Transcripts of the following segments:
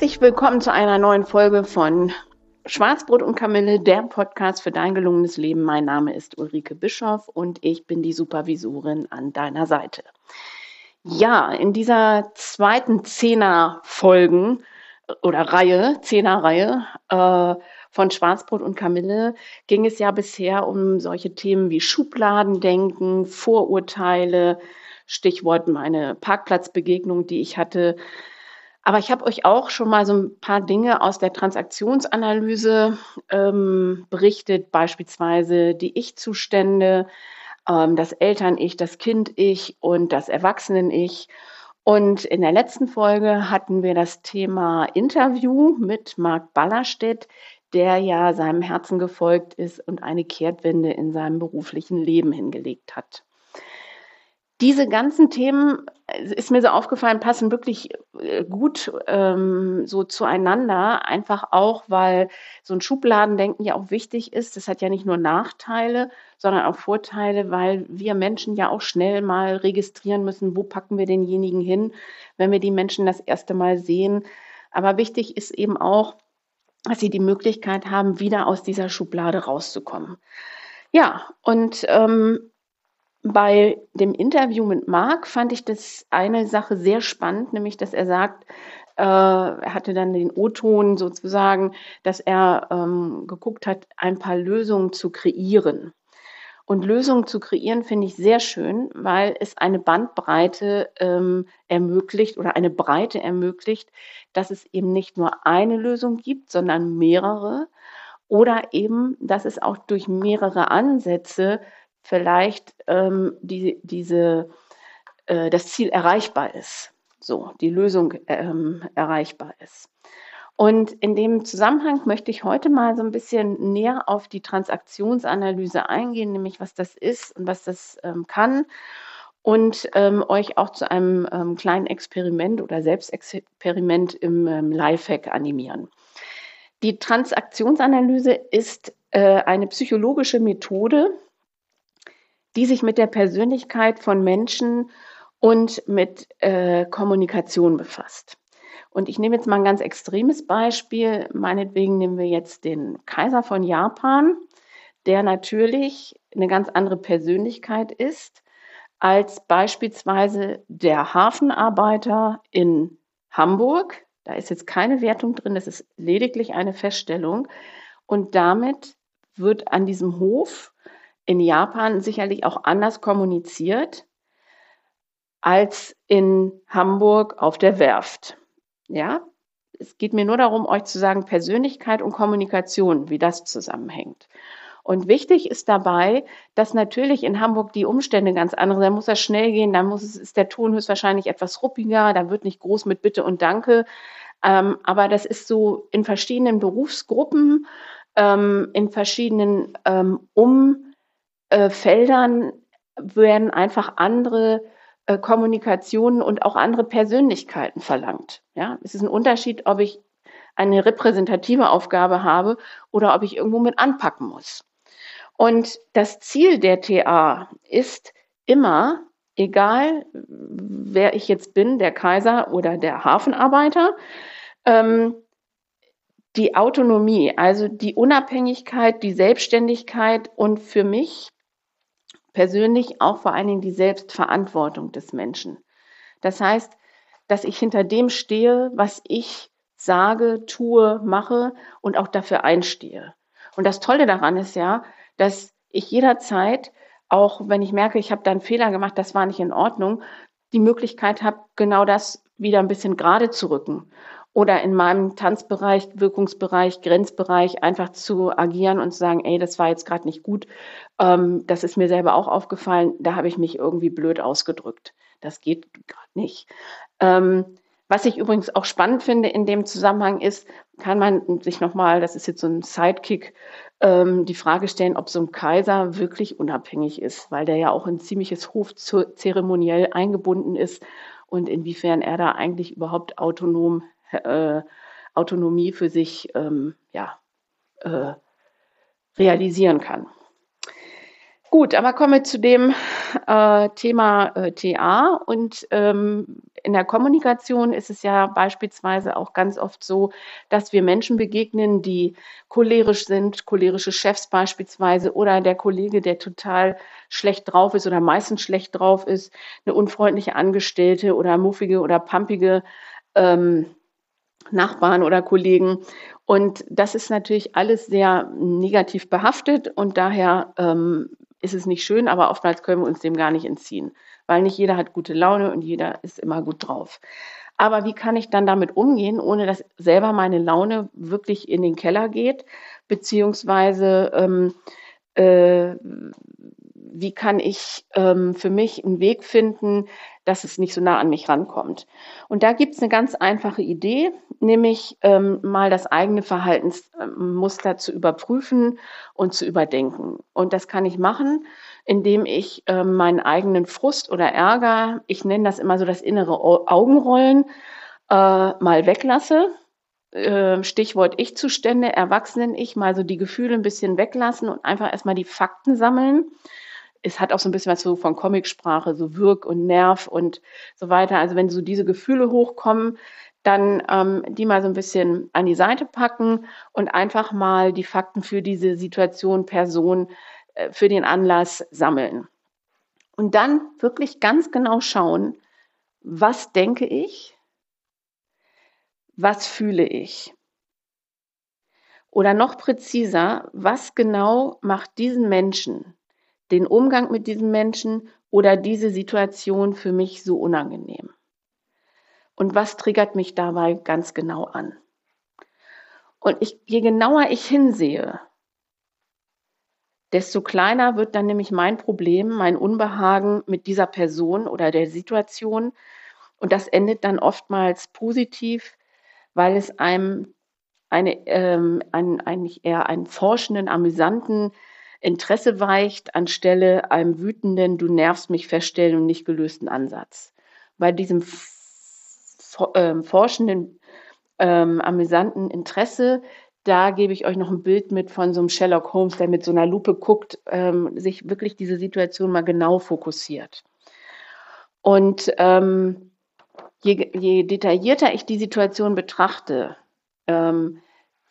Herzlich willkommen zu einer neuen Folge von Schwarzbrot und Kamille, der Podcast für dein gelungenes Leben. Mein Name ist Ulrike Bischoff und ich bin die Supervisorin an deiner Seite. Ja, in dieser zweiten Zehner-Folgen oder Reihe, Zehner-Reihe äh, von Schwarzbrot und Kamille ging es ja bisher um solche Themen wie Schubladendenken, Vorurteile, Stichwort meine Parkplatzbegegnung, die ich hatte, aber ich habe euch auch schon mal so ein paar Dinge aus der Transaktionsanalyse ähm, berichtet, beispielsweise die Ich-Zustände, ähm, das Eltern-Ich, das Kind-Ich und das Erwachsenen-Ich. Und in der letzten Folge hatten wir das Thema Interview mit Marc Ballerstedt, der ja seinem Herzen gefolgt ist und eine Kehrtwende in seinem beruflichen Leben hingelegt hat diese ganzen Themen, äh, ist mir so aufgefallen, passen wirklich äh, gut ähm, so zueinander. Einfach auch, weil so ein Schubladendenken ja auch wichtig ist. Das hat ja nicht nur Nachteile, sondern auch Vorteile, weil wir Menschen ja auch schnell mal registrieren müssen, wo packen wir denjenigen hin, wenn wir die Menschen das erste Mal sehen. Aber wichtig ist eben auch, dass sie die Möglichkeit haben, wieder aus dieser Schublade rauszukommen. Ja, und ähm, bei dem Interview mit Marc fand ich das eine Sache sehr spannend, nämlich dass er sagt, äh, er hatte dann den O-Ton sozusagen, dass er ähm, geguckt hat, ein paar Lösungen zu kreieren. Und Lösungen zu kreieren finde ich sehr schön, weil es eine Bandbreite ähm, ermöglicht oder eine Breite ermöglicht, dass es eben nicht nur eine Lösung gibt, sondern mehrere. Oder eben, dass es auch durch mehrere Ansätze vielleicht ähm, die, diese, äh, das Ziel erreichbar ist, so die Lösung ähm, erreichbar ist. Und in dem Zusammenhang möchte ich heute mal so ein bisschen näher auf die Transaktionsanalyse eingehen, nämlich was das ist und was das ähm, kann und ähm, euch auch zu einem ähm, kleinen Experiment oder Selbstexperiment im ähm, Lifehack animieren. Die Transaktionsanalyse ist äh, eine psychologische Methode, die sich mit der Persönlichkeit von Menschen und mit äh, Kommunikation befasst. Und ich nehme jetzt mal ein ganz extremes Beispiel. Meinetwegen nehmen wir jetzt den Kaiser von Japan, der natürlich eine ganz andere Persönlichkeit ist als beispielsweise der Hafenarbeiter in Hamburg. Da ist jetzt keine Wertung drin, das ist lediglich eine Feststellung. Und damit wird an diesem Hof in Japan sicherlich auch anders kommuniziert als in Hamburg auf der Werft. Ja, es geht mir nur darum, euch zu sagen, Persönlichkeit und Kommunikation, wie das zusammenhängt. Und wichtig ist dabei, dass natürlich in Hamburg die Umstände ganz andere sind. Da muss das schnell gehen, da muss es, ist der Ton höchstwahrscheinlich etwas ruppiger, da wird nicht groß mit Bitte und Danke. Ähm, aber das ist so in verschiedenen Berufsgruppen, ähm, in verschiedenen ähm, Um- äh, Feldern werden einfach andere äh, Kommunikationen und auch andere Persönlichkeiten verlangt. Ja, es ist ein Unterschied, ob ich eine repräsentative Aufgabe habe oder ob ich irgendwo mit anpacken muss. Und das Ziel der TA ist immer, egal wer ich jetzt bin, der Kaiser oder der Hafenarbeiter, ähm, die Autonomie, also die Unabhängigkeit, die Selbstständigkeit und für mich persönlich auch vor allen Dingen die Selbstverantwortung des Menschen. Das heißt, dass ich hinter dem stehe, was ich sage, tue, mache und auch dafür einstehe. Und das Tolle daran ist ja, dass ich jederzeit, auch wenn ich merke, ich habe da einen Fehler gemacht, das war nicht in Ordnung, die Möglichkeit habe, genau das wieder ein bisschen gerade zu rücken oder in meinem Tanzbereich, Wirkungsbereich, Grenzbereich einfach zu agieren und zu sagen, ey, das war jetzt gerade nicht gut. Ähm, das ist mir selber auch aufgefallen, da habe ich mich irgendwie blöd ausgedrückt. Das geht gerade nicht. Ähm, was ich übrigens auch spannend finde in dem Zusammenhang ist, kann man sich nochmal, das ist jetzt so ein Sidekick, ähm, die Frage stellen, ob so ein Kaiser wirklich unabhängig ist, weil der ja auch in ziemliches Hofzeremoniell eingebunden ist und inwiefern er da eigentlich überhaupt autonom, äh, Autonomie für sich ähm, ja, äh, realisieren kann. Gut, aber kommen wir zu dem äh, Thema äh, TA. Und ähm, in der Kommunikation ist es ja beispielsweise auch ganz oft so, dass wir Menschen begegnen, die cholerisch sind, cholerische Chefs beispielsweise, oder der Kollege, der total schlecht drauf ist oder meistens schlecht drauf ist, eine unfreundliche Angestellte oder muffige oder pampige ähm, Nachbarn oder Kollegen. Und das ist natürlich alles sehr negativ behaftet und daher ähm, ist es nicht schön, aber oftmals können wir uns dem gar nicht entziehen, weil nicht jeder hat gute Laune und jeder ist immer gut drauf. Aber wie kann ich dann damit umgehen, ohne dass selber meine Laune wirklich in den Keller geht, beziehungsweise ähm, äh, wie kann ich ähm, für mich einen Weg finden, dass es nicht so nah an mich rankommt. Und da gibt es eine ganz einfache Idee, nämlich ähm, mal das eigene Verhaltensmuster zu überprüfen und zu überdenken. Und das kann ich machen, indem ich ähm, meinen eigenen Frust oder Ärger, ich nenne das immer so das innere Augenrollen, äh, mal weglasse. Äh, Stichwort Ich-Zustände, Erwachsenen-Ich, mal so die Gefühle ein bisschen weglassen und einfach erstmal die Fakten sammeln es hat auch so ein bisschen was so von Comicsprache, so Wirk und Nerv und so weiter. Also wenn so diese Gefühle hochkommen, dann ähm, die mal so ein bisschen an die Seite packen und einfach mal die Fakten für diese Situation, Person, äh, für den Anlass sammeln. Und dann wirklich ganz genau schauen, was denke ich, was fühle ich. Oder noch präziser, was genau macht diesen Menschen, den Umgang mit diesen Menschen oder diese Situation für mich so unangenehm? Und was triggert mich dabei ganz genau an? Und ich, je genauer ich hinsehe, desto kleiner wird dann nämlich mein Problem, mein Unbehagen mit dieser Person oder der Situation. Und das endet dann oftmals positiv, weil es einem eine, ähm, einen, eigentlich eher einen forschenden, amüsanten Interesse weicht, anstelle einem wütenden, du nervst mich feststellen und nicht gelösten Ansatz. Bei diesem ähm, forschenden, ähm, amüsanten Interesse, da gebe ich euch noch ein Bild mit von so einem Sherlock Holmes, der mit so einer Lupe guckt, ähm, sich wirklich diese Situation mal genau fokussiert. Und ähm, je, je, detaillierter ich die Situation betrachte, ähm,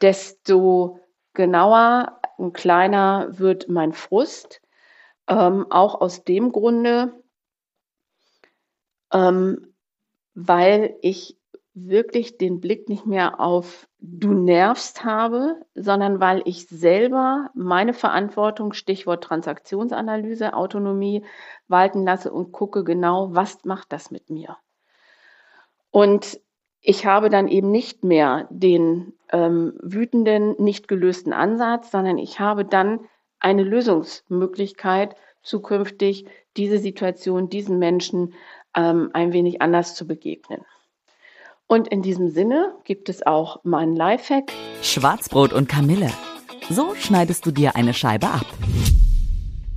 desto genauer und kleiner wird mein Frust. Ähm, auch aus dem Grunde, ähm, weil ich wirklich den Blick nicht mehr auf du nervst habe, sondern weil ich selber meine Verantwortung, Stichwort Transaktionsanalyse, Autonomie walten lasse und gucke genau, was macht das mit mir. Und ich habe dann eben nicht mehr den ähm, wütenden, nicht gelösten Ansatz, sondern ich habe dann eine Lösungsmöglichkeit, zukünftig diese Situation, diesen Menschen ähm, ein wenig anders zu begegnen. Und in diesem Sinne gibt es auch meinen Lifehack. Schwarzbrot und Kamille. So schneidest du dir eine Scheibe ab.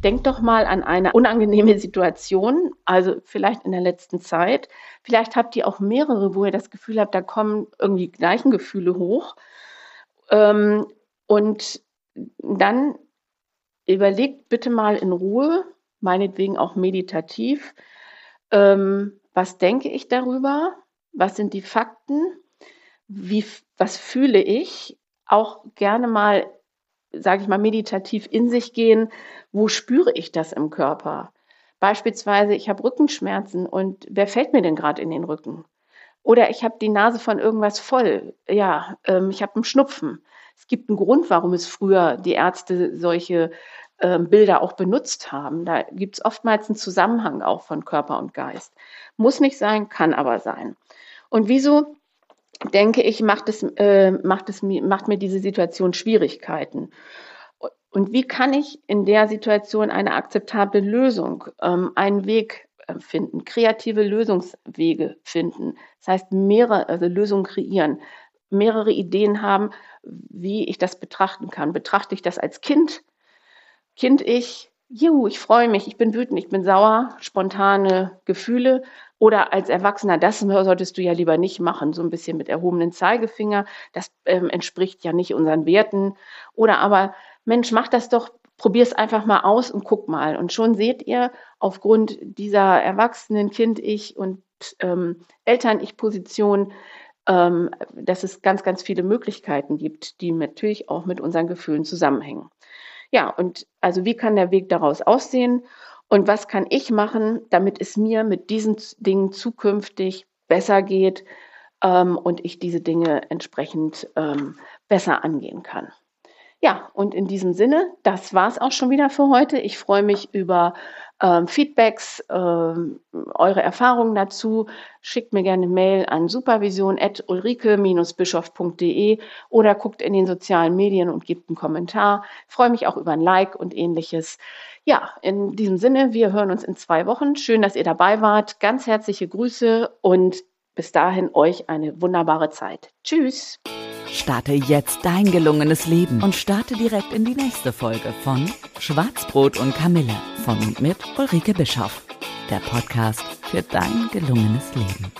Denkt doch mal an eine unangenehme Situation, also vielleicht in der letzten Zeit. Vielleicht habt ihr auch mehrere, wo ihr das Gefühl habt, da kommen irgendwie gleichen Gefühle hoch. Ähm, und dann überlegt bitte mal in Ruhe, meinetwegen auch meditativ, ähm, was denke ich darüber? Was sind die Fakten? Wie, was fühle ich? Auch gerne mal sage ich mal, meditativ in sich gehen, wo spüre ich das im Körper? Beispielsweise, ich habe Rückenschmerzen und wer fällt mir denn gerade in den Rücken? Oder ich habe die Nase von irgendwas voll. Ja, ähm, ich habe einen Schnupfen. Es gibt einen Grund, warum es früher die Ärzte solche ähm, Bilder auch benutzt haben. Da gibt es oftmals einen Zusammenhang auch von Körper und Geist. Muss nicht sein, kann aber sein. Und wieso denke ich, macht, es, äh, macht, es, macht mir diese Situation Schwierigkeiten. Und wie kann ich in der Situation eine akzeptable Lösung, ähm, einen Weg äh, finden, kreative Lösungswege finden. Das heißt, mehrere also Lösungen kreieren, mehrere Ideen haben, wie ich das betrachten kann. Betrachte ich das als Kind? Kind ich, juhu, ich freue mich, ich bin wütend, ich bin sauer, spontane Gefühle. Oder als Erwachsener, das solltest du ja lieber nicht machen, so ein bisschen mit erhobenen Zeigefinger. Das ähm, entspricht ja nicht unseren Werten. Oder aber, Mensch, mach das doch, probier es einfach mal aus und guck mal. Und schon seht ihr, aufgrund dieser Erwachsenen, Kind-Ich und ähm, Eltern-Ich-Position, ähm, dass es ganz, ganz viele Möglichkeiten gibt, die natürlich auch mit unseren Gefühlen zusammenhängen. Ja, und also wie kann der Weg daraus aussehen und was kann ich machen, damit es mir mit diesen Dingen zukünftig besser geht ähm, und ich diese Dinge entsprechend ähm, besser angehen kann. Ja, und in diesem Sinne, das war es auch schon wieder für heute. Ich freue mich über ähm, Feedbacks, ähm, eure Erfahrungen dazu. Schickt mir gerne eine Mail an supervision.ulrike-bischof.de oder guckt in den sozialen Medien und gebt einen Kommentar. Freue mich auch über ein Like und ähnliches. Ja, in diesem Sinne, wir hören uns in zwei Wochen. Schön, dass ihr dabei wart. Ganz herzliche Grüße und bis dahin euch eine wunderbare Zeit. Tschüss. Starte jetzt dein gelungenes Leben und starte direkt in die nächste Folge von Schwarzbrot und Kamille von und mit Ulrike Bischoff. Der Podcast für dein gelungenes Leben.